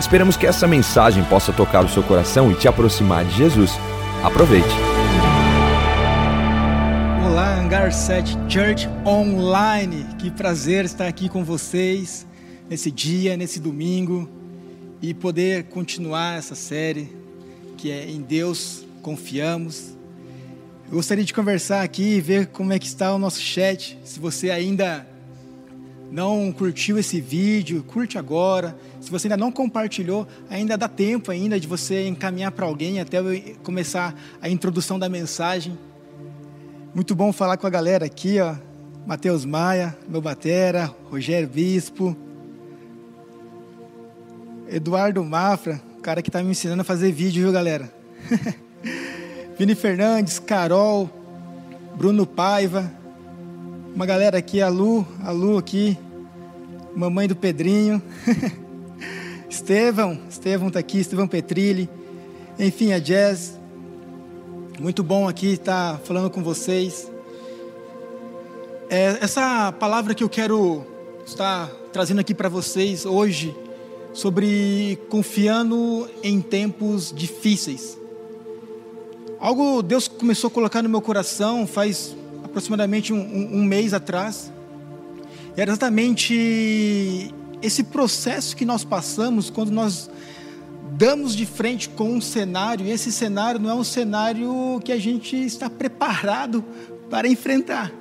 Esperamos que essa mensagem possa tocar o seu coração e te aproximar de Jesus. Aproveite. Olá, Hangar 7 Church Online. Que prazer estar aqui com vocês nesse dia, nesse domingo e poder continuar essa série que é Em Deus Confiamos. Eu gostaria de conversar aqui e ver como é que está o nosso chat. Se você ainda não curtiu esse vídeo, curte agora. Se você ainda não compartilhou, ainda dá tempo ainda de você encaminhar para alguém até eu começar a introdução da mensagem. Muito bom falar com a galera aqui, ó. Matheus Maia, meu batera, Rogério Bispo, Eduardo Mafra, o cara que está me ensinando a fazer vídeo, viu, galera? Vini Fernandes, Carol, Bruno Paiva, uma galera aqui, a Lu, a Lu aqui, mamãe do Pedrinho. Estevão, Estevão está aqui, Estevão Petrilli, enfim, a Jazz. Muito bom aqui estar falando com vocês. É, essa palavra que eu quero estar trazendo aqui para vocês hoje, sobre confiando em tempos difíceis. Algo Deus começou a colocar no meu coração faz aproximadamente um, um, um mês atrás. Era exatamente esse processo que nós passamos quando nós damos de frente com um cenário, e esse cenário não é um cenário que a gente está preparado para enfrentar.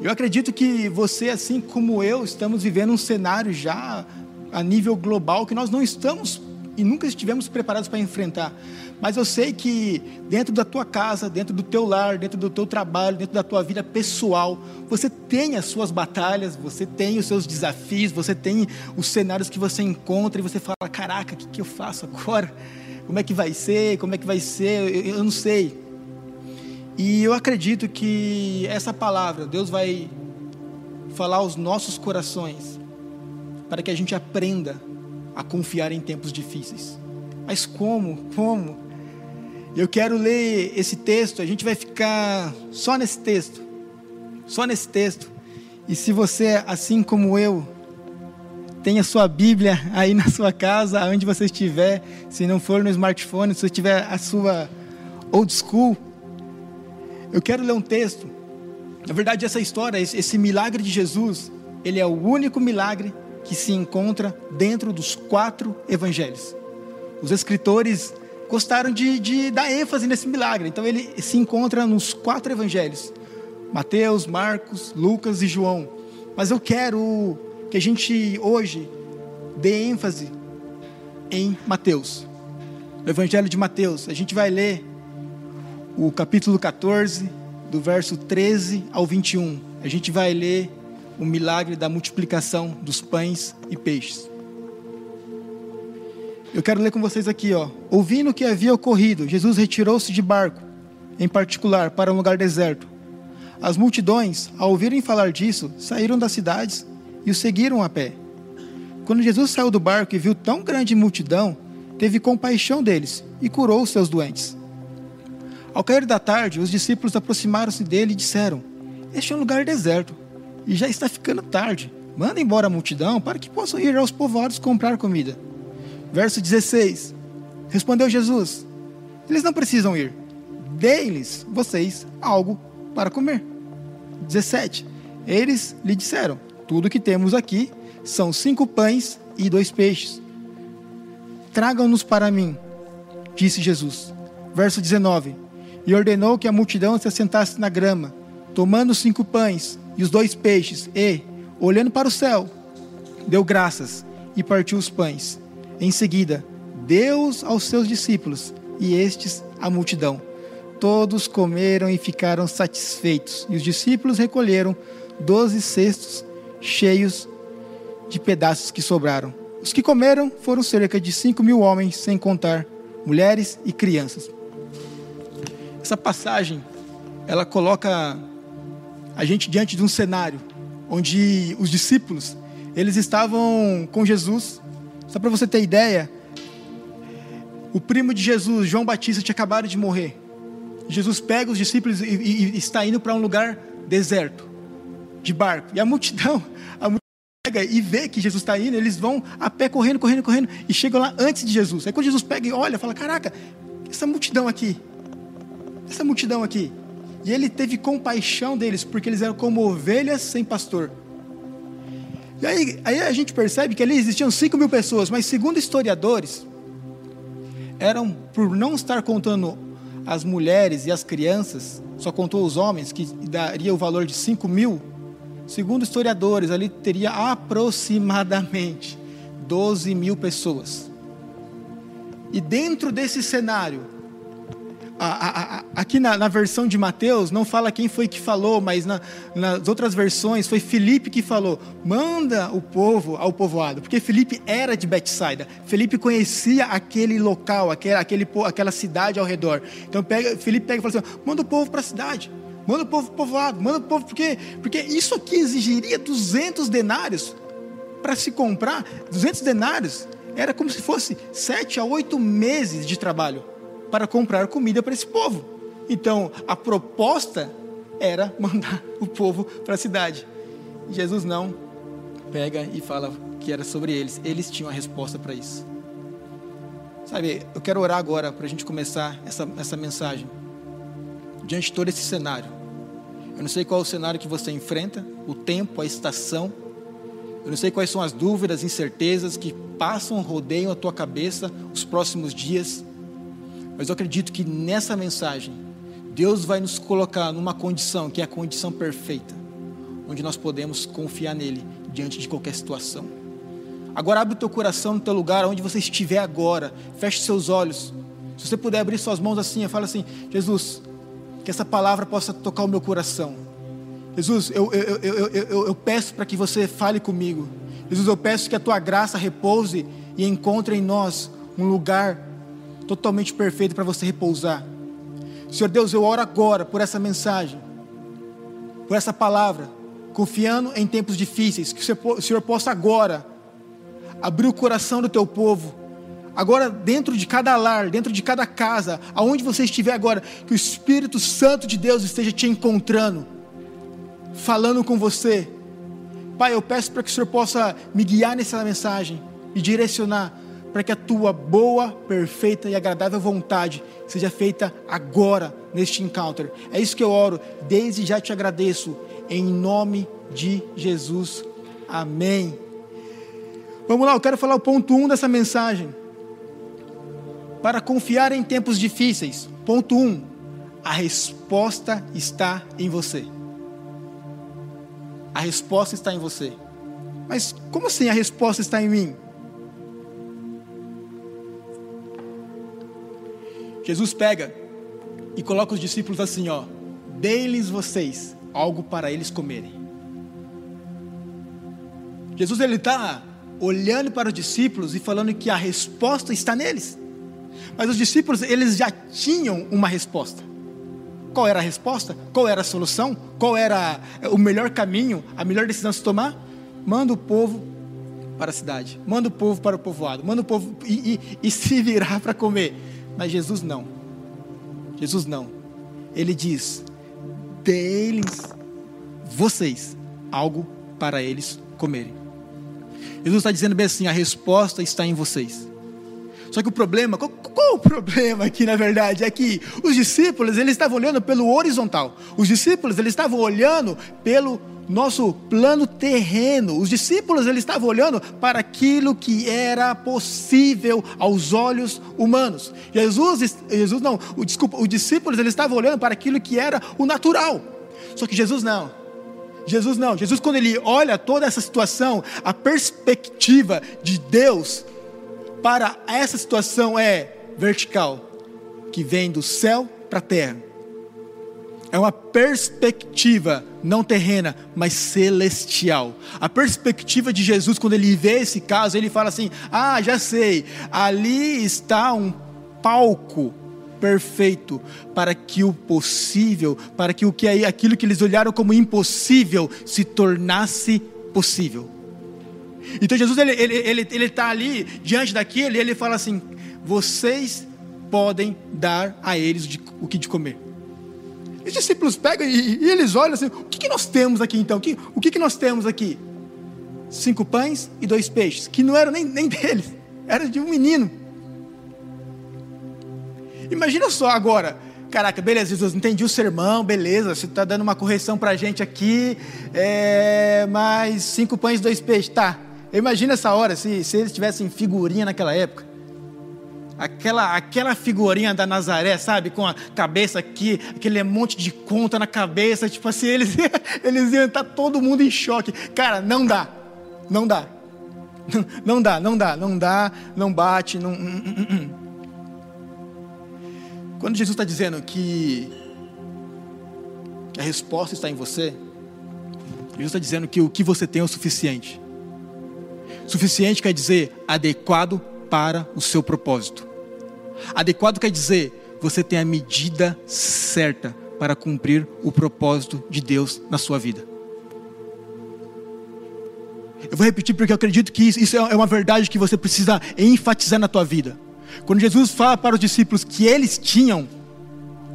Eu acredito que você, assim como eu, estamos vivendo um cenário já a nível global que nós não estamos e nunca estivemos preparados para enfrentar. Mas eu sei que dentro da tua casa, dentro do teu lar, dentro do teu trabalho, dentro da tua vida pessoal, você tem as suas batalhas, você tem os seus desafios, você tem os cenários que você encontra e você fala: caraca, o que, que eu faço agora? Como é que vai ser? Como é que vai ser? Eu, eu não sei. E eu acredito que essa palavra, Deus vai falar aos nossos corações, para que a gente aprenda a confiar em tempos difíceis. Mas como? Como? Eu quero ler esse texto, a gente vai ficar só nesse texto. Só nesse texto. E se você, assim como eu, tem a sua Bíblia aí na sua casa, onde você estiver, se não for no smartphone, se você tiver a sua old school, eu quero ler um texto. Na verdade, essa história, esse milagre de Jesus, ele é o único milagre que se encontra dentro dos quatro evangelhos. Os escritores gostaram de, de dar ênfase nesse milagre. Então ele se encontra nos quatro evangelhos: Mateus, Marcos, Lucas e João. Mas eu quero que a gente hoje dê ênfase em Mateus. No Evangelho de Mateus, a gente vai ler o capítulo 14, do verso 13 ao 21. A gente vai ler o milagre da multiplicação dos pães e peixes. Eu quero ler com vocês aqui, ó. Ouvindo o que havia ocorrido, Jesus retirou-se de barco, em particular, para um lugar deserto. As multidões, ao ouvirem falar disso, saíram das cidades e o seguiram a pé. Quando Jesus saiu do barco e viu tão grande multidão, teve compaixão deles e curou os seus doentes. Ao cair da tarde, os discípulos aproximaram-se dele e disseram: Este é um lugar deserto e já está ficando tarde. Manda embora a multidão para que possam ir aos povoados comprar comida. Verso 16: Respondeu Jesus: Eles não precisam ir, dê-lhes vocês algo para comer. 17: Eles lhe disseram: Tudo que temos aqui são cinco pães e dois peixes. Tragam-nos para mim, disse Jesus. Verso 19: E ordenou que a multidão se assentasse na grama, tomando os cinco pães e os dois peixes, e, olhando para o céu, deu graças e partiu os pães em seguida, Deus aos seus discípulos e estes à multidão. Todos comeram e ficaram satisfeitos, e os discípulos recolheram doze cestos cheios de pedaços que sobraram. Os que comeram foram cerca de cinco mil homens, sem contar mulheres e crianças. Essa passagem, ela coloca a gente diante de um cenário onde os discípulos, eles estavam com Jesus. Só para você ter ideia, o primo de Jesus, João Batista, tinha acabado de morrer. Jesus pega os discípulos e, e, e está indo para um lugar deserto, de barco. E a multidão, a multidão pega e vê que Jesus está indo, eles vão a pé correndo, correndo, correndo e chegam lá antes de Jesus. Aí quando Jesus pega e olha, fala: Caraca, essa multidão aqui, essa multidão aqui. E ele teve compaixão deles, porque eles eram como ovelhas sem pastor. E aí, aí a gente percebe que ali existiam 5 mil pessoas, mas segundo historiadores, eram, por não estar contando as mulheres e as crianças, só contou os homens, que daria o valor de 5 mil, segundo historiadores, ali teria aproximadamente 12 mil pessoas. E dentro desse cenário, a, a, aqui na, na, versão de Mateus não fala quem foi que falou, mas na, nas outras versões foi Felipe que falou: manda o povo ao povoado, porque Felipe era de Betsaida, Felipe conhecia aquele local, aquele, aquele, aquela cidade ao redor. Então pega, Felipe pega e fala assim: manda o povo para a cidade, manda o povo povoado, manda o povo, porque, porque isso aqui exigiria 200 denários para se comprar, 200 denários era como se fosse sete a oito meses de trabalho para comprar comida para esse povo. Então, a proposta era mandar o povo para a cidade. Jesus não pega e fala que era sobre eles. Eles tinham a resposta para isso. Sabe, eu quero orar agora para a gente começar essa, essa mensagem. Diante de todo esse cenário. Eu não sei qual é o cenário que você enfrenta, o tempo, a estação. Eu não sei quais são as dúvidas, incertezas que passam, rodeiam a tua cabeça os próximos dias. Mas eu acredito que nessa mensagem, Deus vai nos colocar numa condição que é a condição perfeita, onde nós podemos confiar nele diante de qualquer situação. Agora abre o teu coração no teu lugar, onde você estiver agora. Feche seus olhos. Se você puder abrir suas mãos assim, fala assim: Jesus, que essa palavra possa tocar o meu coração. Jesus, eu, eu, eu, eu, eu peço para que você fale comigo. Jesus, eu peço que a tua graça repouse e encontre em nós um lugar totalmente perfeito para você repousar. Senhor Deus, eu oro agora por essa mensagem, por essa palavra, confiando em tempos difíceis, que o Senhor possa agora abrir o coração do teu povo, agora dentro de cada lar, dentro de cada casa, aonde você estiver agora, que o Espírito Santo de Deus esteja te encontrando, falando com você. Pai, eu peço para que o Senhor possa me guiar nessa mensagem, me direcionar para que a tua boa, perfeita e agradável vontade seja feita agora neste encounter. É isso que eu oro, desde já te agradeço, em nome de Jesus. Amém. Vamos lá, eu quero falar o ponto 1 um dessa mensagem. Para confiar em tempos difíceis, ponto 1, um, a resposta está em você. A resposta está em você. Mas como assim a resposta está em mim? Jesus pega e coloca os discípulos assim, ó, dê-lhes vocês algo para eles comerem. Jesus ele está olhando para os discípulos e falando que a resposta está neles. Mas os discípulos eles já tinham uma resposta. Qual era a resposta? Qual era a solução? Qual era o melhor caminho? A melhor decisão a se tomar? Manda o povo para a cidade, manda o povo para o povoado, manda o povo e, e, e se virar para comer. Mas Jesus não. Jesus não. Ele diz: dê-lhes vocês algo para eles comerem. Jesus está dizendo bem assim: a resposta está em vocês. Só que o problema, qual, qual, o problema aqui na verdade? É que os discípulos eles estavam olhando pelo horizontal. Os discípulos eles estavam olhando pelo nosso plano terreno. Os discípulos eles estavam olhando para aquilo que era possível aos olhos humanos. Jesus, Jesus não, o, desculpa, os discípulos eles estavam olhando para aquilo que era o natural. Só que Jesus não. Jesus não. Jesus quando ele olha toda essa situação, a perspectiva de Deus para essa situação é vertical, que vem do céu para a terra. É uma perspectiva não terrena, mas celestial. A perspectiva de Jesus, quando ele vê esse caso, ele fala assim: Ah, já sei, ali está um palco perfeito para que o possível, para que o que aquilo que eles olharam como impossível se tornasse possível. Então Jesus ele ele ele ele está ali diante daquele, ele fala assim: vocês podem dar a eles o que de comer. Os discípulos pegam e, e eles olham assim: o que, que nós temos aqui então? O que, o que, que nós temos aqui? Cinco pães e dois peixes, que não eram nem, nem deles, era de um menino. Imagina só agora, caraca, beleza, Jesus, entendi o sermão, beleza, você está dando uma correção para a gente aqui, é, mais cinco pães e dois peixes, tá. Imagina essa hora, se, se eles tivessem figurinha naquela época aquela, aquela figurinha da Nazaré, sabe? Com a cabeça aqui, aquele monte de conta na cabeça, tipo assim, eles, eles iam estar todo mundo em choque. Cara, não dá, não dá. Não, dá, não dá, não dá, não bate, não. Hum, hum, hum, Quando Jesus está dizendo que a resposta está em você, Jesus está dizendo que o que você tem é o suficiente. Suficiente quer dizer adequado para o seu propósito. Adequado quer dizer você tem a medida certa para cumprir o propósito de Deus na sua vida. Eu vou repetir porque eu acredito que isso é uma verdade que você precisa enfatizar na tua vida. Quando Jesus fala para os discípulos que eles tinham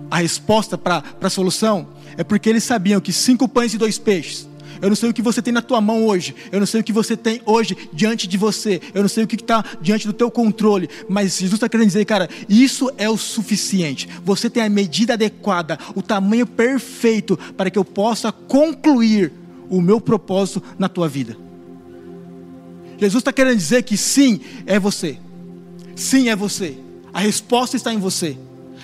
a resposta para a solução, é porque eles sabiam que cinco pães e dois peixes eu não sei o que você tem na tua mão hoje. Eu não sei o que você tem hoje diante de você. Eu não sei o que está diante do teu controle. Mas Jesus está querendo dizer, cara, isso é o suficiente. Você tem a medida adequada, o tamanho perfeito para que eu possa concluir o meu propósito na tua vida. Jesus está querendo dizer que sim, é você. Sim, é você. A resposta está em você.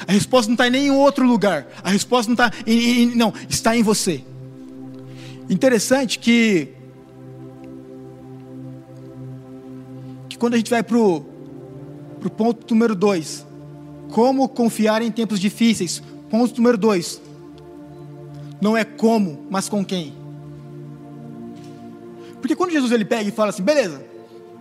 A resposta não está em nenhum outro lugar. A resposta não está em, em, não, está em você. Interessante que, que quando a gente vai para o ponto número 2, como confiar em tempos difíceis, ponto número 2, não é como, mas com quem. Porque quando Jesus ele pega e fala assim, beleza,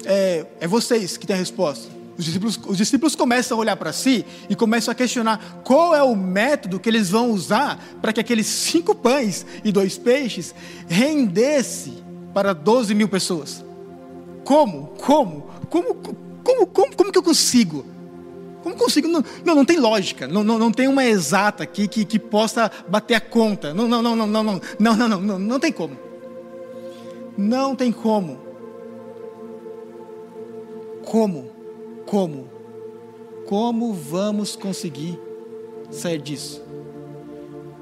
é, é vocês que têm a resposta. Os discípulos, os discípulos começam a olhar para si e começam a questionar qual é o método que eles vão usar para que aqueles cinco pães e dois peixes rendesse para 12 mil pessoas. Como? Como? Como, como, como, como que eu consigo? Como consigo? Não, não, não tem lógica, não, não, não tem uma exata aqui que, que possa bater a conta. Não, não, não, não, não, não, não, não, não, não, não tem como. Não tem como. Como? Como? Como vamos conseguir sair disso?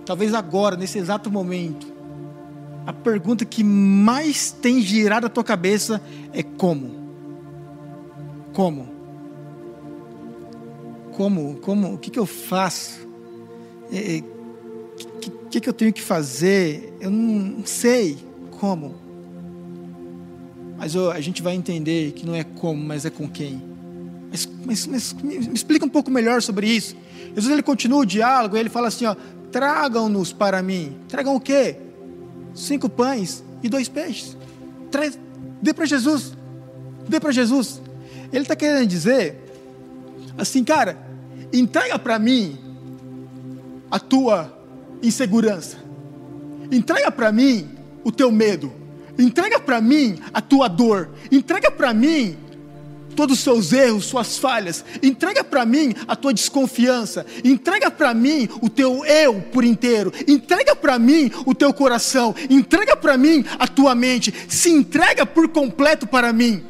Talvez agora, nesse exato momento, a pergunta que mais tem girado a tua cabeça é como? Como? Como? Como? O que, que eu faço? O é, é, que, que, que eu tenho que fazer? Eu não sei como. Mas a gente vai entender que não é como, mas é com quem. Mas, mas, me, me explica um pouco melhor sobre isso. Jesus ele continua o diálogo, ele fala assim: ó, tragam-nos para mim. Tragam o quê? Cinco pães e dois peixes. Traz, dê para Jesus. Dê para Jesus. Ele está querendo dizer assim, cara, entrega para mim a tua insegurança. Entrega para mim o teu medo. Entrega para mim a tua dor. Entrega para mim todos os seus erros, suas falhas. Entrega para mim a tua desconfiança. Entrega para mim o teu eu por inteiro. Entrega para mim o teu coração. Entrega para mim a tua mente. Se entrega por completo para mim.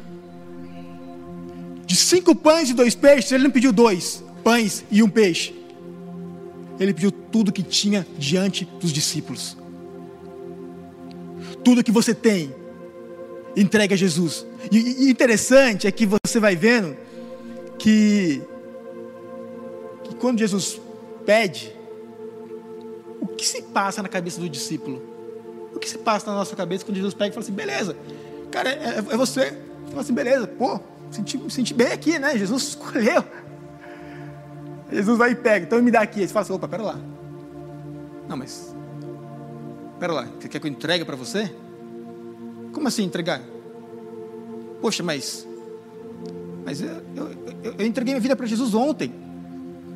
De cinco pães e dois peixes, ele não pediu dois pães e um peixe. Ele pediu tudo que tinha diante dos discípulos. Tudo que você tem, entregue a Jesus. E, e interessante é que você vai vendo que, que quando Jesus pede, o que se passa na cabeça do discípulo? O que se passa na nossa cabeça quando Jesus pega e fala assim, beleza, cara, é, é você. Fala assim, beleza, pô, senti, senti bem aqui, né? Jesus escolheu. Jesus vai e pega, então me dá aqui. Você fala assim, opa, pera lá. Não, mas, pera lá, você quer que eu entregue para você? Como assim entregar? Poxa, mas. Mas eu, eu, eu entreguei minha vida para Jesus ontem.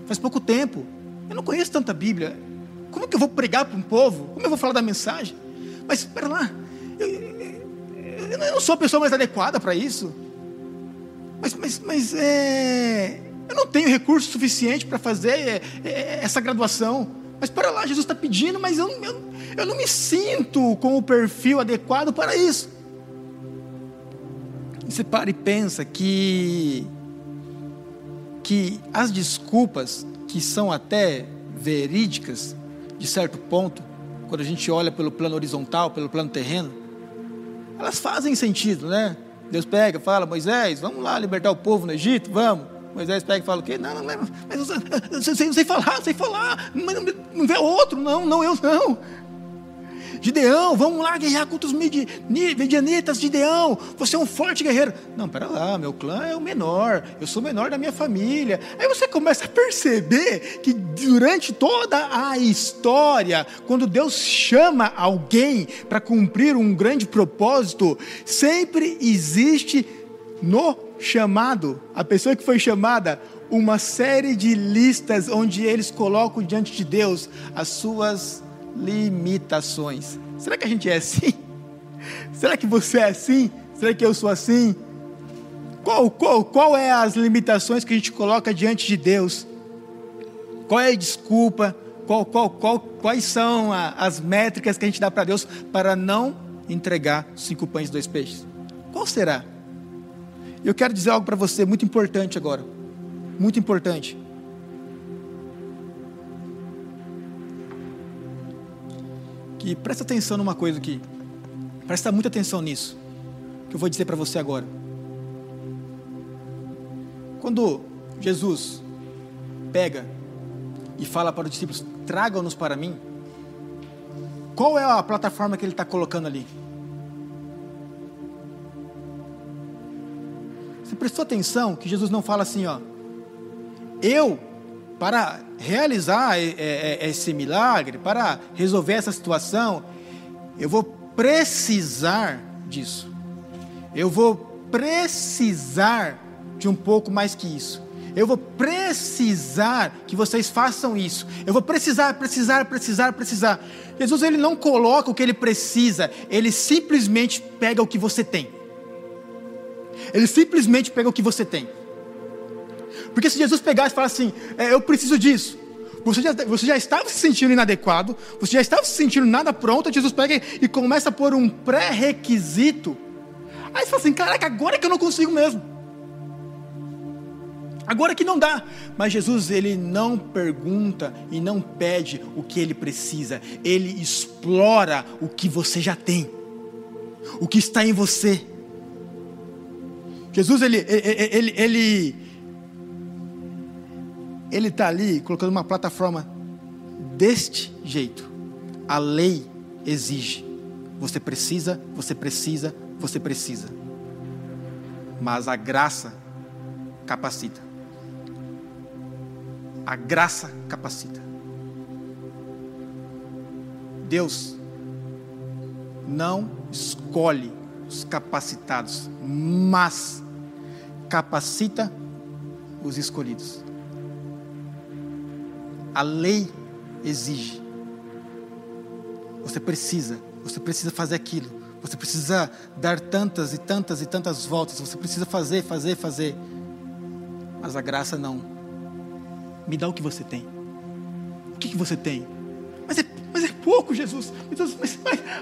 faz pouco tempo. Eu não conheço tanta Bíblia. Como que eu vou pregar para um povo? Como eu vou falar da mensagem? Mas espera lá, eu, eu, não sou a pessoa mais adequada para isso. Mas, mas, mas é, eu não tenho recurso suficiente para fazer é, é, essa graduação. Mas para lá, Jesus está pedindo, mas eu, eu, eu não me sinto com o perfil adequado para isso. Você para e pensa que, que as desculpas, que são até verídicas, de certo ponto, quando a gente olha pelo plano horizontal, pelo plano terreno, elas fazem sentido, né? Deus pega, fala, Moisés, vamos lá libertar o povo no Egito, vamos. Moisés pega e fala o quê? Não, não, não, mas eu, sei, eu sei falar, sei falar, mas não, não vê outro, não, não, eu não. Gideão, vamos lá guerrear contra os medianitas, Gideão, você é um forte guerreiro. Não, pera lá, meu clã é o menor, eu sou o menor da minha família. Aí você começa a perceber que durante toda a história, quando Deus chama alguém para cumprir um grande propósito, sempre existe no chamado, a pessoa que foi chamada, uma série de listas onde eles colocam diante de Deus as suas limitações. Será que a gente é assim? Será que você é assim? Será que eu sou assim? Qual, qual, qual é as limitações que a gente coloca diante de Deus? Qual é a desculpa? Qual, qual, qual, quais são a, as métricas que a gente dá para Deus para não entregar cinco pães e dois peixes? Qual será? Eu quero dizer algo para você muito importante agora. Muito importante. Que presta atenção numa coisa aqui. Presta muita atenção nisso. Que eu vou dizer para você agora. Quando Jesus pega e fala para os discípulos: tragam-nos para mim. Qual é a plataforma que ele está colocando ali? Você prestou atenção que Jesus não fala assim, ó. Eu para realizar esse milagre, para resolver essa situação, eu vou precisar disso. Eu vou precisar de um pouco mais que isso. Eu vou precisar que vocês façam isso. Eu vou precisar, precisar, precisar, precisar. Jesus ele não coloca o que ele precisa, ele simplesmente pega o que você tem. Ele simplesmente pega o que você tem. Porque se Jesus pegasse e falasse assim, é, eu preciso disso, você já, você já estava se sentindo inadequado, você já estava se sentindo nada pronto, Jesus pega e começa a pôr um pré-requisito. Aí você fala assim, caraca, agora que eu não consigo mesmo. Agora que não dá. Mas Jesus, ele não pergunta e não pede o que ele precisa. Ele explora o que você já tem. O que está em você. Jesus, ele, ele, ele, ele ele está ali colocando uma plataforma deste jeito. A lei exige. Você precisa, você precisa, você precisa. Mas a graça capacita. A graça capacita. Deus não escolhe os capacitados, mas capacita os escolhidos. A lei exige. Você precisa, você precisa fazer aquilo. Você precisa dar tantas e tantas e tantas voltas. Você precisa fazer, fazer, fazer. Mas a graça não. Me dá o que você tem. O que, que você tem? Mas é, mas é pouco, Jesus. Mas, mas,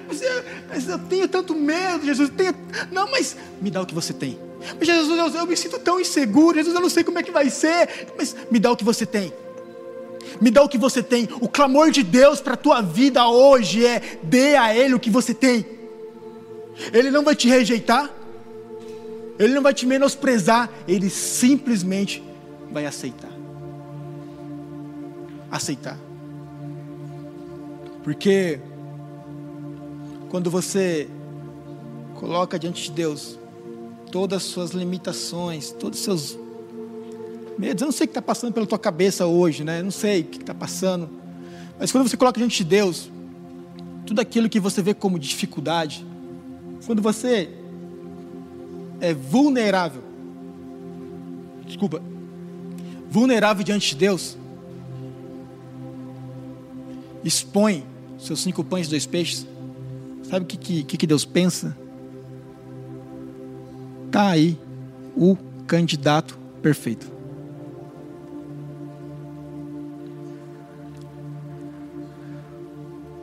mas, mas, eu tenho tanto medo, Jesus. Tenho, não, mas me dá o que você tem. Mas Jesus, eu, eu me sinto tão inseguro. Jesus, eu não sei como é que vai ser. Mas me dá o que você tem me dá o que você tem. O clamor de Deus para a tua vida hoje é: dê a Ele o que você tem. Ele não vai te rejeitar, Ele não vai te menosprezar, Ele simplesmente vai aceitar. Aceitar. Porque quando você coloca diante de Deus todas as suas limitações, todos os seus medos. Eu não sei o que está passando pela tua cabeça hoje, né? Eu não sei o que está passando. Mas quando você coloca diante de Deus, tudo aquilo que você vê como dificuldade, quando você é vulnerável, desculpa, vulnerável diante de Deus, expõe seus cinco pães e dois peixes, sabe o que, que, que Deus pensa? Tá aí o candidato perfeito.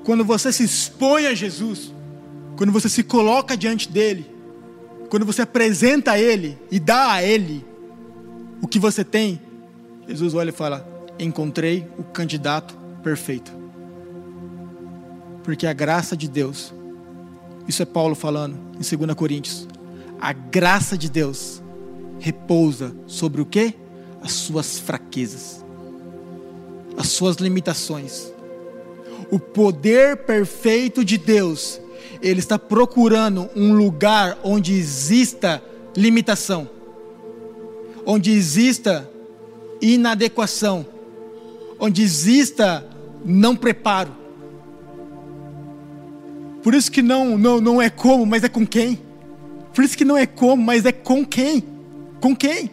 Quando você se expõe a Jesus, quando você se coloca diante dele, quando você apresenta a ele e dá a ele o que você tem, Jesus olha e fala: Encontrei o candidato perfeito. Porque a graça de Deus, isso é Paulo falando em 2 Coríntios, a graça de Deus repousa sobre o que? As suas fraquezas, as suas limitações. O poder perfeito de Deus, Ele está procurando um lugar onde exista limitação, onde exista inadequação, onde exista não preparo. Por isso que não, não, não é como, mas é com quem. Por isso que não é como, mas é com quem. Com quem?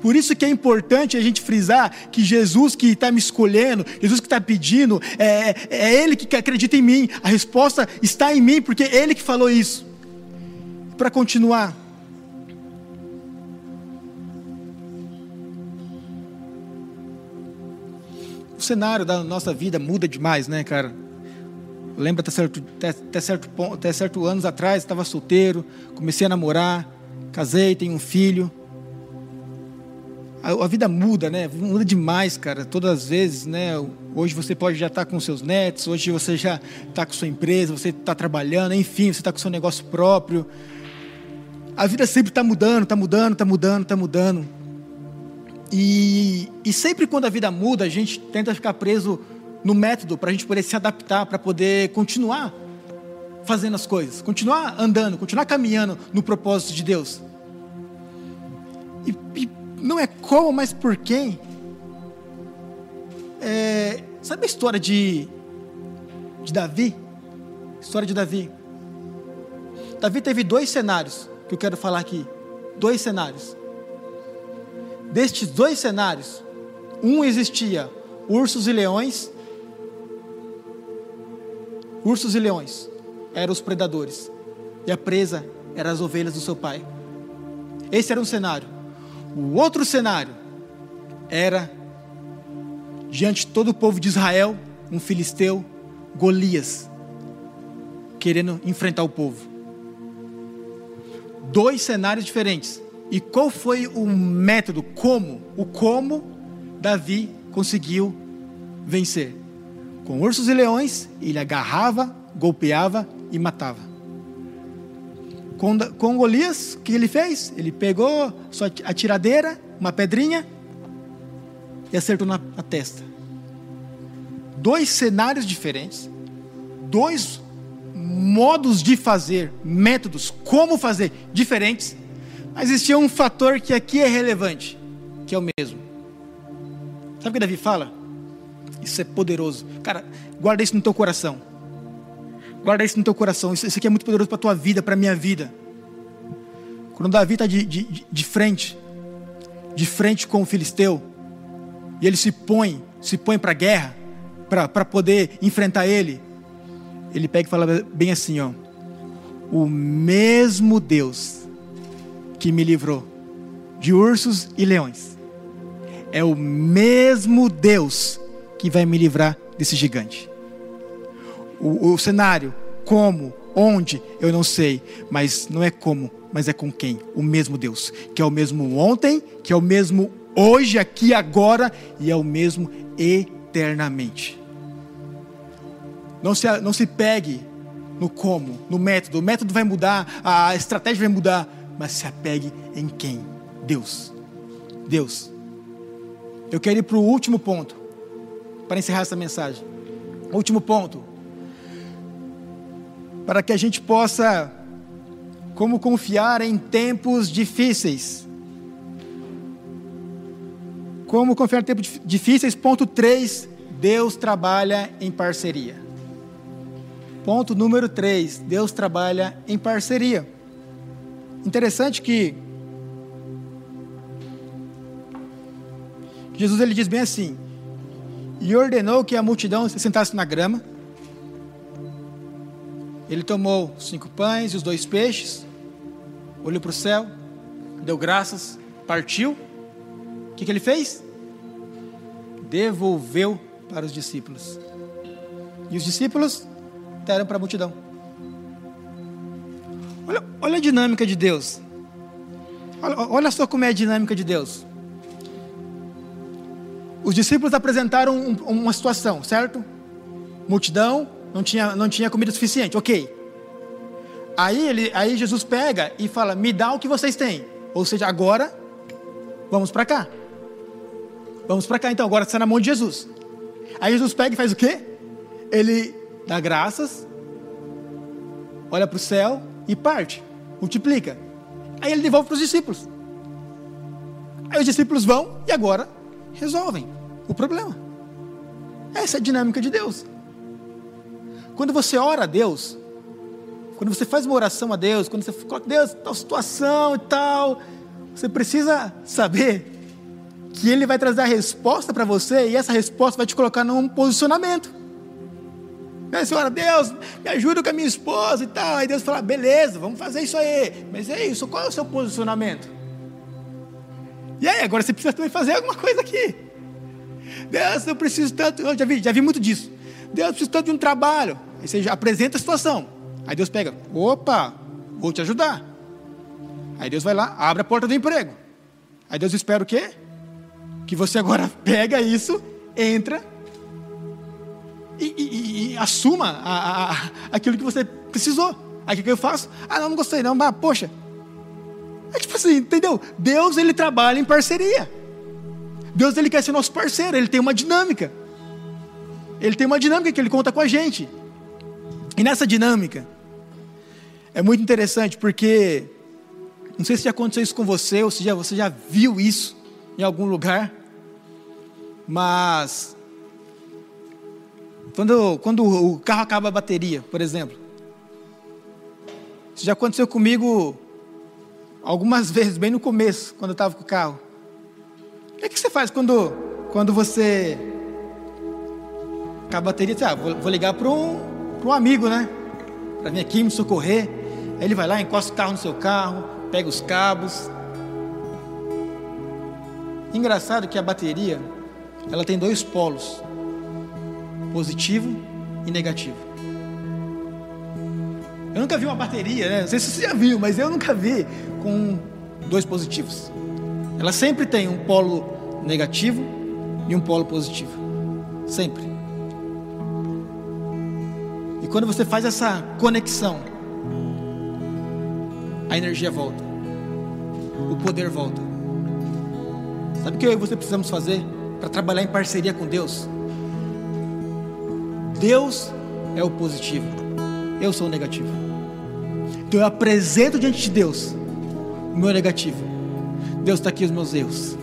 Por isso que é importante a gente frisar que Jesus que está me escolhendo, Jesus que está pedindo, é, é Ele que acredita em mim. A resposta está em mim, porque é Ele que falou isso. Para continuar, o cenário da nossa vida muda demais, né, cara? Lembra até certo, até, até certo, ponto, até certo anos atrás, estava solteiro, comecei a namorar, casei, tenho um filho. A, vida muda, né? Muda demais, cara. Todas as vezes, né? Hoje você pode já estar tá com seus netos, hoje você já está com sua empresa, você está trabalhando, enfim, você está com seu negócio próprio. A vida sempre está mudando, está mudando, está mudando, está mudando. E, e sempre quando a vida muda, a gente tenta ficar preso no método para a gente poder se adaptar, para poder continuar fazendo as coisas, continuar andando, continuar caminhando no propósito de Deus. E, e não é como, mas por quem. É, sabe a história de, de Davi? História de Davi. Davi teve dois cenários que eu quero falar aqui. Dois cenários. Destes dois cenários, um existia ursos e leões. Ursos e leões eram os predadores. E a presa eram as ovelhas do seu pai. Esse era um cenário. O outro cenário era diante de todo o povo de Israel, um filisteu, Golias, querendo enfrentar o povo. Dois cenários diferentes. E qual foi o método, como, o como Davi conseguiu vencer? Com ursos e leões, ele agarrava, golpeava e matava. Com, com Golias, o que ele fez? Ele pegou sua atiradeira, uma pedrinha e acertou na, na testa. Dois cenários diferentes, dois modos de fazer, métodos, como fazer diferentes mas existia um fator que aqui é relevante, que é o mesmo. Sabe o que Davi fala? Isso é poderoso. Cara, guarda isso no teu coração. Guarda isso no teu coração. Isso, isso aqui é muito poderoso para a tua vida, para a minha vida. Quando Davi está de, de, de frente, de frente com o filisteu, e ele se põe, se põe para a guerra, para poder enfrentar ele, ele pega e fala bem assim: ó, o mesmo Deus que me livrou de ursos e leões. É o mesmo Deus que vai me livrar desse gigante. O, o cenário, como, onde, eu não sei, mas não é como, mas é com quem? O mesmo Deus, que é o mesmo ontem, que é o mesmo hoje, aqui, agora e é o mesmo eternamente. Não se, não se pegue no como, no método. O método vai mudar, a estratégia vai mudar, mas se apegue em quem? Deus. Deus. Eu quero ir para o último ponto, para encerrar essa mensagem. Último ponto. Para que a gente possa, como confiar em tempos difíceis. Como confiar em tempos difíceis. Ponto 3. Deus trabalha em parceria. Ponto número 3. Deus trabalha em parceria. Interessante que Jesus ele diz bem assim: e ordenou que a multidão se sentasse na grama. Ele tomou cinco pães e os dois peixes, olhou para o céu, deu graças, partiu. O que, que ele fez? Devolveu para os discípulos. E os discípulos deram para a multidão. Olha, olha a dinâmica de Deus. Olha, olha só como é a dinâmica de Deus. Os discípulos apresentaram um, uma situação, certo? Multidão, não tinha, não tinha comida suficiente, ok. Aí, ele, aí Jesus pega e fala: Me dá o que vocês têm. Ou seja, agora, vamos para cá. Vamos para cá então, agora está na mão de Jesus. Aí Jesus pega e faz o quê? Ele dá graças, olha para o céu e parte, multiplica. Aí ele devolve para os discípulos. Aí os discípulos vão e agora resolvem o problema. Essa é a dinâmica de Deus. Quando você ora a Deus, quando você faz uma oração a Deus, quando você coloca Deus, tal situação e tal, você precisa saber que Ele vai trazer a resposta para você e essa resposta vai te colocar num posicionamento. Aí você ora, Deus, me ajuda com a minha esposa e tal. Aí Deus fala, beleza, vamos fazer isso aí. Mas é isso, qual é o seu posicionamento? E aí, agora você precisa também fazer alguma coisa aqui. Deus, eu preciso tanto, eu já vi, já vi muito disso. Deus, eu preciso tanto de um trabalho. Aí você apresenta a situação. Aí Deus pega, opa, vou te ajudar. Aí Deus vai lá, abre a porta do emprego. Aí Deus espera o quê? Que você agora pega isso, entra e, e, e assuma a, a, aquilo que você precisou. Aí o que eu faço? Ah, não, não gostei não, mas poxa. É tipo assim, entendeu? Deus ele trabalha em parceria. Deus ele quer ser nosso parceiro, ele tem uma dinâmica. Ele tem uma dinâmica que ele conta com a gente. E nessa dinâmica, é muito interessante porque, não sei se já aconteceu isso com você, ou se já, você já viu isso em algum lugar, mas quando, quando o carro acaba a bateria, por exemplo, isso já aconteceu comigo algumas vezes, bem no começo, quando eu estava com o carro. O que, é que você faz quando, quando você acaba a bateria? Ah, vou, vou ligar para um, um amigo, né? Para vir aqui me socorrer. Aí ele vai lá, encosta o carro no seu carro, pega os cabos. Engraçado que a bateria, ela tem dois polos, positivo e negativo. Eu nunca vi uma bateria, né? Não sei se você já viu, mas eu nunca vi com dois positivos. Ela sempre tem um polo negativo e um polo positivo. Sempre. E quando você faz essa conexão, a energia volta, o poder volta. Sabe o que eu e você precisamos fazer para trabalhar em parceria com Deus? Deus é o positivo, eu sou o negativo. Então eu apresento diante de Deus o meu negativo. Deus está aqui os meus erros,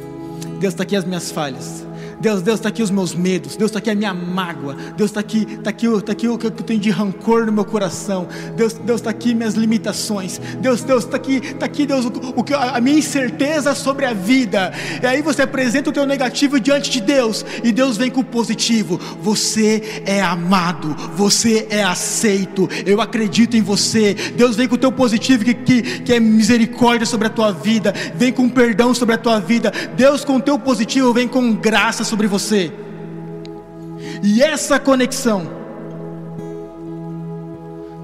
Deus está aqui as minhas falhas, Deus, Deus está aqui os meus medos, Deus está aqui a minha mágoa, Deus está aqui, está aqui, está aqui o que eu tenho de rancor no meu coração, Deus, Deus está aqui minhas limitações, Deus, Deus está aqui, está aqui Deus o que a minha incerteza sobre a vida. E aí você apresenta o teu negativo diante de Deus e Deus vem com o positivo. Você é amado, você é aceito. Eu acredito em você. Deus vem com o teu positivo que, que, que é misericórdia sobre a tua vida, vem com perdão sobre a tua vida. Deus com o teu positivo vem com graça sobre você. E essa conexão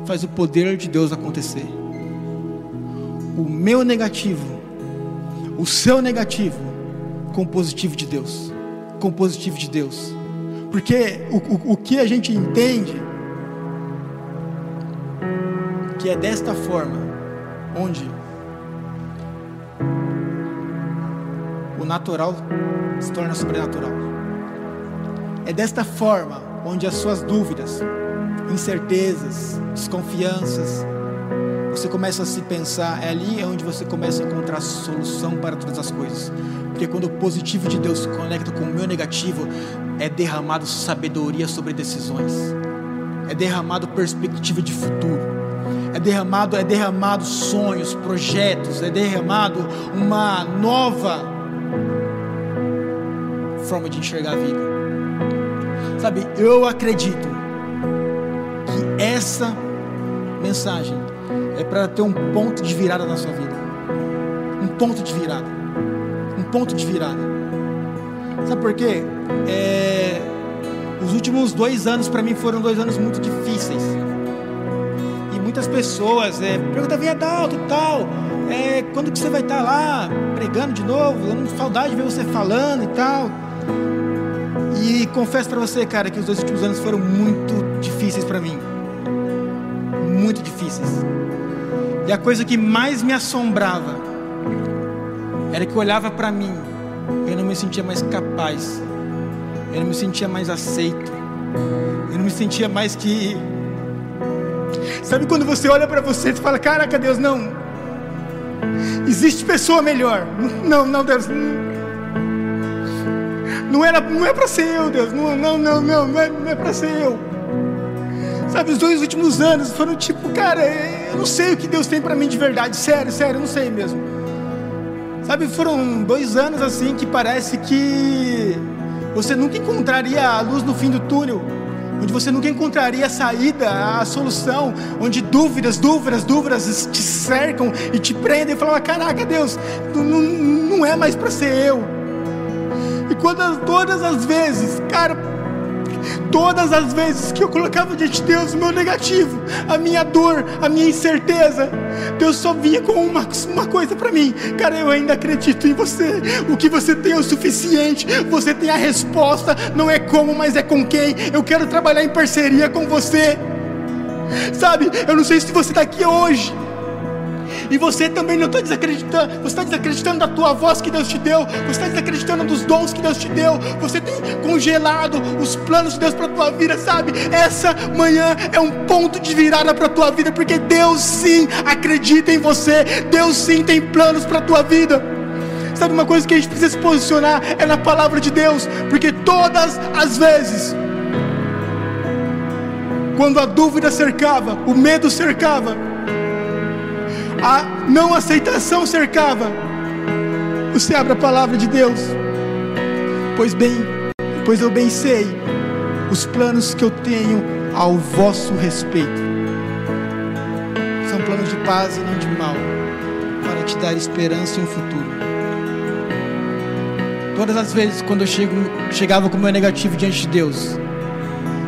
faz o poder de Deus acontecer. O meu negativo, o seu negativo, com o positivo de Deus. Com o positivo de Deus. Porque o, o, o que a gente entende que é desta forma onde natural se torna sobrenatural. É desta forma onde as suas dúvidas, incertezas, desconfianças, você começa a se pensar, é ali onde você começa a encontrar solução para todas as coisas. Porque quando o positivo de Deus se conecta com o meu negativo, é derramado sabedoria sobre decisões. É derramado perspectiva de futuro. É derramado, é derramado sonhos, projetos, é derramado uma nova forma de enxergar a vida. Sabe, eu acredito que essa mensagem é para ter um ponto de virada na sua vida. Um ponto de virada. Um ponto de virada. Sabe por quê? É, os últimos dois anos para mim foram dois anos muito difíceis. E muitas pessoas é, perguntam, vem Adalto e tal. É, quando que você vai estar lá pregando de novo? Eu não saudade de ver você falando e tal. E confesso para você, cara, que os dois últimos anos foram muito difíceis para mim. Muito difíceis. E a coisa que mais me assombrava era que eu olhava para mim, eu não me sentia mais capaz, eu não me sentia mais aceito, eu não me sentia mais que. Sabe quando você olha para você e fala: Caraca, Deus, não. Existe pessoa melhor. Não, não, Deus. Não, era, não é para ser eu, Deus. Não, não, não, não, não é, não é para ser eu. Sabe, os dois últimos anos foram tipo, cara, eu não sei o que Deus tem para mim de verdade. Sério, sério, eu não sei mesmo. Sabe, foram dois anos assim que parece que você nunca encontraria a luz no fim do túnel, onde você nunca encontraria a saída, a solução, onde dúvidas, dúvidas, dúvidas te cercam e te prendem e falam: Caraca, Deus, não, não é mais para ser eu. Quando todas as vezes, cara, Todas as vezes que eu colocava diante de Deus o meu negativo, a minha dor, a minha incerteza, Deus só vinha com uma, uma coisa para mim: Cara, eu ainda acredito em você. O que você tem é o suficiente. Você tem a resposta. Não é como, mas é com quem. Eu quero trabalhar em parceria com você. Sabe, eu não sei se você está aqui hoje e você também não está desacreditando, você está desacreditando da tua voz que Deus te deu, você está desacreditando dos dons que Deus te deu, você tem congelado os planos de Deus para a tua vida, sabe? Essa manhã é um ponto de virada para a tua vida, porque Deus sim acredita em você, Deus sim tem planos para a tua vida. Sabe uma coisa que a gente precisa se posicionar é na palavra de Deus, porque todas as vezes quando a dúvida cercava, o medo cercava, a não aceitação cercava, você abre a palavra de Deus. Pois bem, pois eu bem sei os planos que eu tenho ao vosso respeito. São planos de paz e não de mal, para te dar esperança e um futuro. Todas as vezes quando eu chego, chegava com o meu negativo diante de Deus,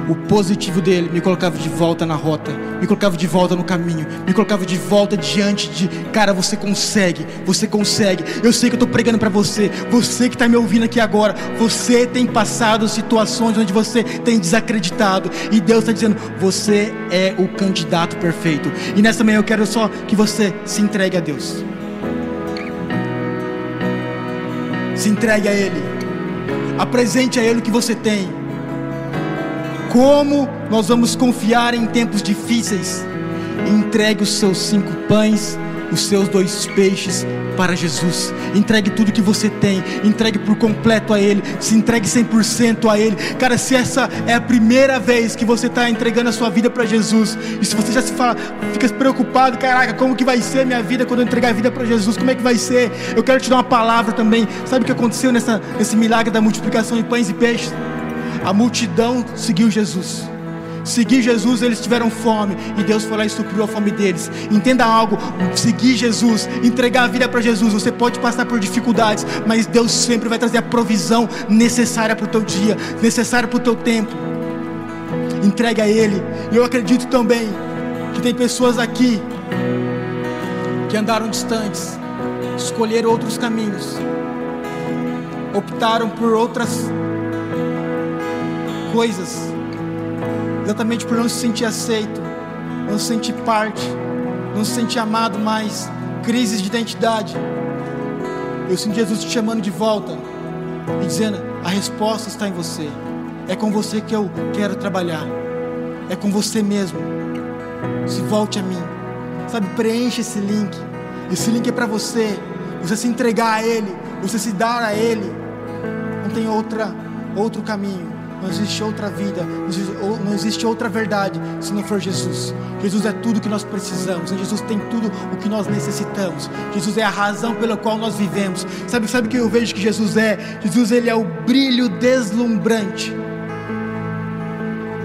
o positivo dele me colocava de volta na rota, me colocava de volta no caminho, me colocava de volta diante de, cara, você consegue, você consegue. Eu sei que eu estou pregando para você, você que está me ouvindo aqui agora, você tem passado situações onde você tem desacreditado e Deus está dizendo, você é o candidato perfeito. E nessa manhã eu quero só que você se entregue a Deus. Se entregue a Ele. Apresente a Ele o que você tem. Como nós vamos confiar em tempos difíceis? Entregue os seus cinco pães, os seus dois peixes para Jesus. Entregue tudo que você tem, entregue por completo a Ele, se entregue 100% a Ele. Cara, se essa é a primeira vez que você está entregando a sua vida para Jesus, e se você já se fala, fica preocupado, caraca, como que vai ser minha vida quando eu entregar a vida para Jesus? Como é que vai ser? Eu quero te dar uma palavra também. Sabe o que aconteceu nessa, nesse milagre da multiplicação de pães e peixes? A multidão seguiu Jesus. Seguir Jesus, eles tiveram fome e Deus foi lá e supriu a fome deles. Entenda algo: seguir Jesus, entregar a vida para Jesus. Você pode passar por dificuldades, mas Deus sempre vai trazer a provisão necessária para o teu dia, necessária para o teu tempo. Entregue a Ele. E eu acredito também que tem pessoas aqui que andaram distantes, escolheram outros caminhos, optaram por outras coisas, exatamente por não se sentir aceito, não se sentir parte, não se sentir amado mais, crises de identidade. Eu sinto Jesus te chamando de volta e dizendo: a resposta está em você. É com você que eu quero trabalhar. É com você mesmo. Se volte a mim. Sabe, preencha esse link. Esse link é para você. Você se entregar a Ele. Você se dar a Ele. Não tem outra, outro caminho. Não existe outra vida, não existe outra verdade se não for Jesus. Jesus é tudo que nós precisamos. Jesus tem tudo o que nós necessitamos. Jesus é a razão pela qual nós vivemos. Sabe, sabe o que eu vejo que Jesus é? Jesus ele é o brilho deslumbrante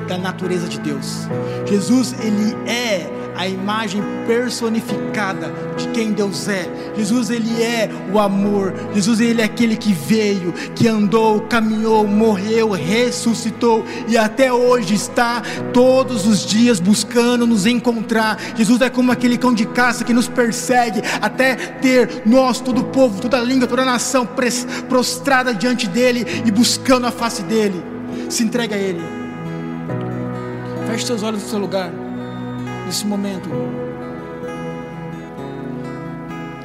da natureza de Deus. Jesus, ele é a imagem personificada de quem Deus é. Jesus ele é o amor. Jesus ele é aquele que veio, que andou, caminhou, morreu, ressuscitou e até hoje está todos os dias buscando nos encontrar. Jesus é como aquele cão de caça que nos persegue até ter nós, todo o povo, toda a língua, toda a nação prostrada diante dele e buscando a face dele. Se entrega a ele. Feche seus olhos no seu lugar nesse momento.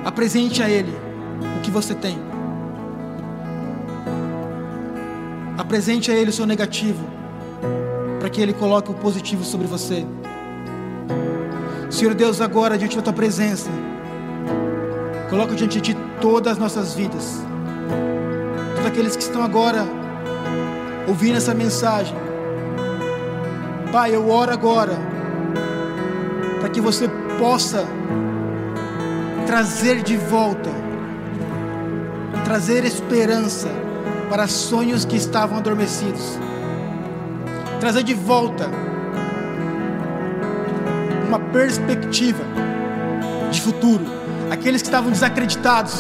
Apresente a Ele o que você tem. Apresente a Ele o seu negativo, para que Ele coloque o positivo sobre você. Senhor Deus, agora diante da Tua presença, coloca diante de Ti todas as nossas vidas, todos aqueles que estão agora ouvindo essa mensagem. Pai, eu oro agora que você possa trazer de volta, trazer esperança para sonhos que estavam adormecidos, trazer de volta uma perspectiva de futuro, aqueles que estavam desacreditados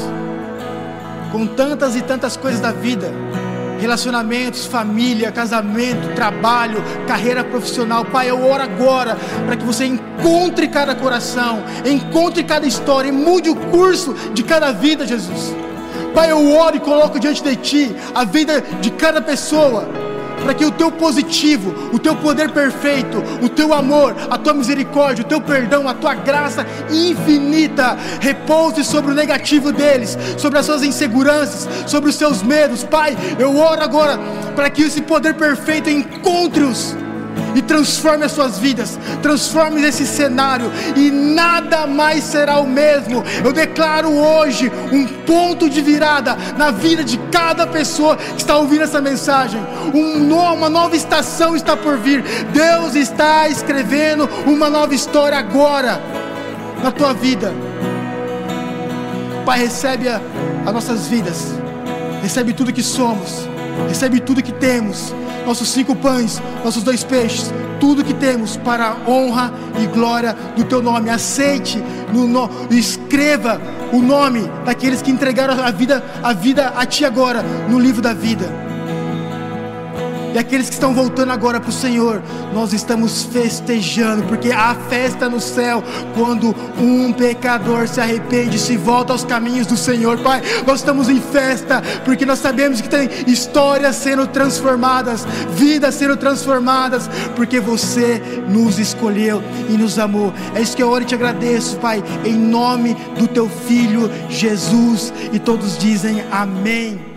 com tantas e tantas coisas da vida relacionamentos, família, casamento, trabalho, carreira profissional. Pai, eu oro agora para que você encontre cada coração, encontre cada história e mude o curso de cada vida, Jesus. Pai, eu oro e coloco diante de Ti a vida de cada pessoa para que o teu positivo, o teu poder perfeito, o teu amor, a tua misericórdia, o teu perdão, a tua graça infinita repouse sobre o negativo deles, sobre as suas inseguranças, sobre os seus medos. Pai, eu oro agora para que esse poder perfeito encontre-os e transforme as suas vidas, transforme esse cenário e nada mais será o mesmo. Eu declaro hoje um ponto de virada na vida de cada pessoa que está ouvindo essa mensagem. Um, uma nova estação está por vir. Deus está escrevendo uma nova história agora na tua vida. Pai, recebe as nossas vidas, recebe tudo que somos, recebe tudo que temos nossos cinco pães, nossos dois peixes, tudo que temos para a honra e glória do teu nome. Aceite, no, no, escreva o nome daqueles que entregaram a vida, a vida a ti agora no livro da vida. E aqueles que estão voltando agora para o Senhor, nós estamos festejando, porque há festa no céu quando um pecador se arrepende, se volta aos caminhos do Senhor. Pai, nós estamos em festa, porque nós sabemos que tem histórias sendo transformadas, vidas sendo transformadas, porque você nos escolheu e nos amou. É isso que eu oro e te agradeço, Pai, em nome do teu filho Jesus. E todos dizem amém.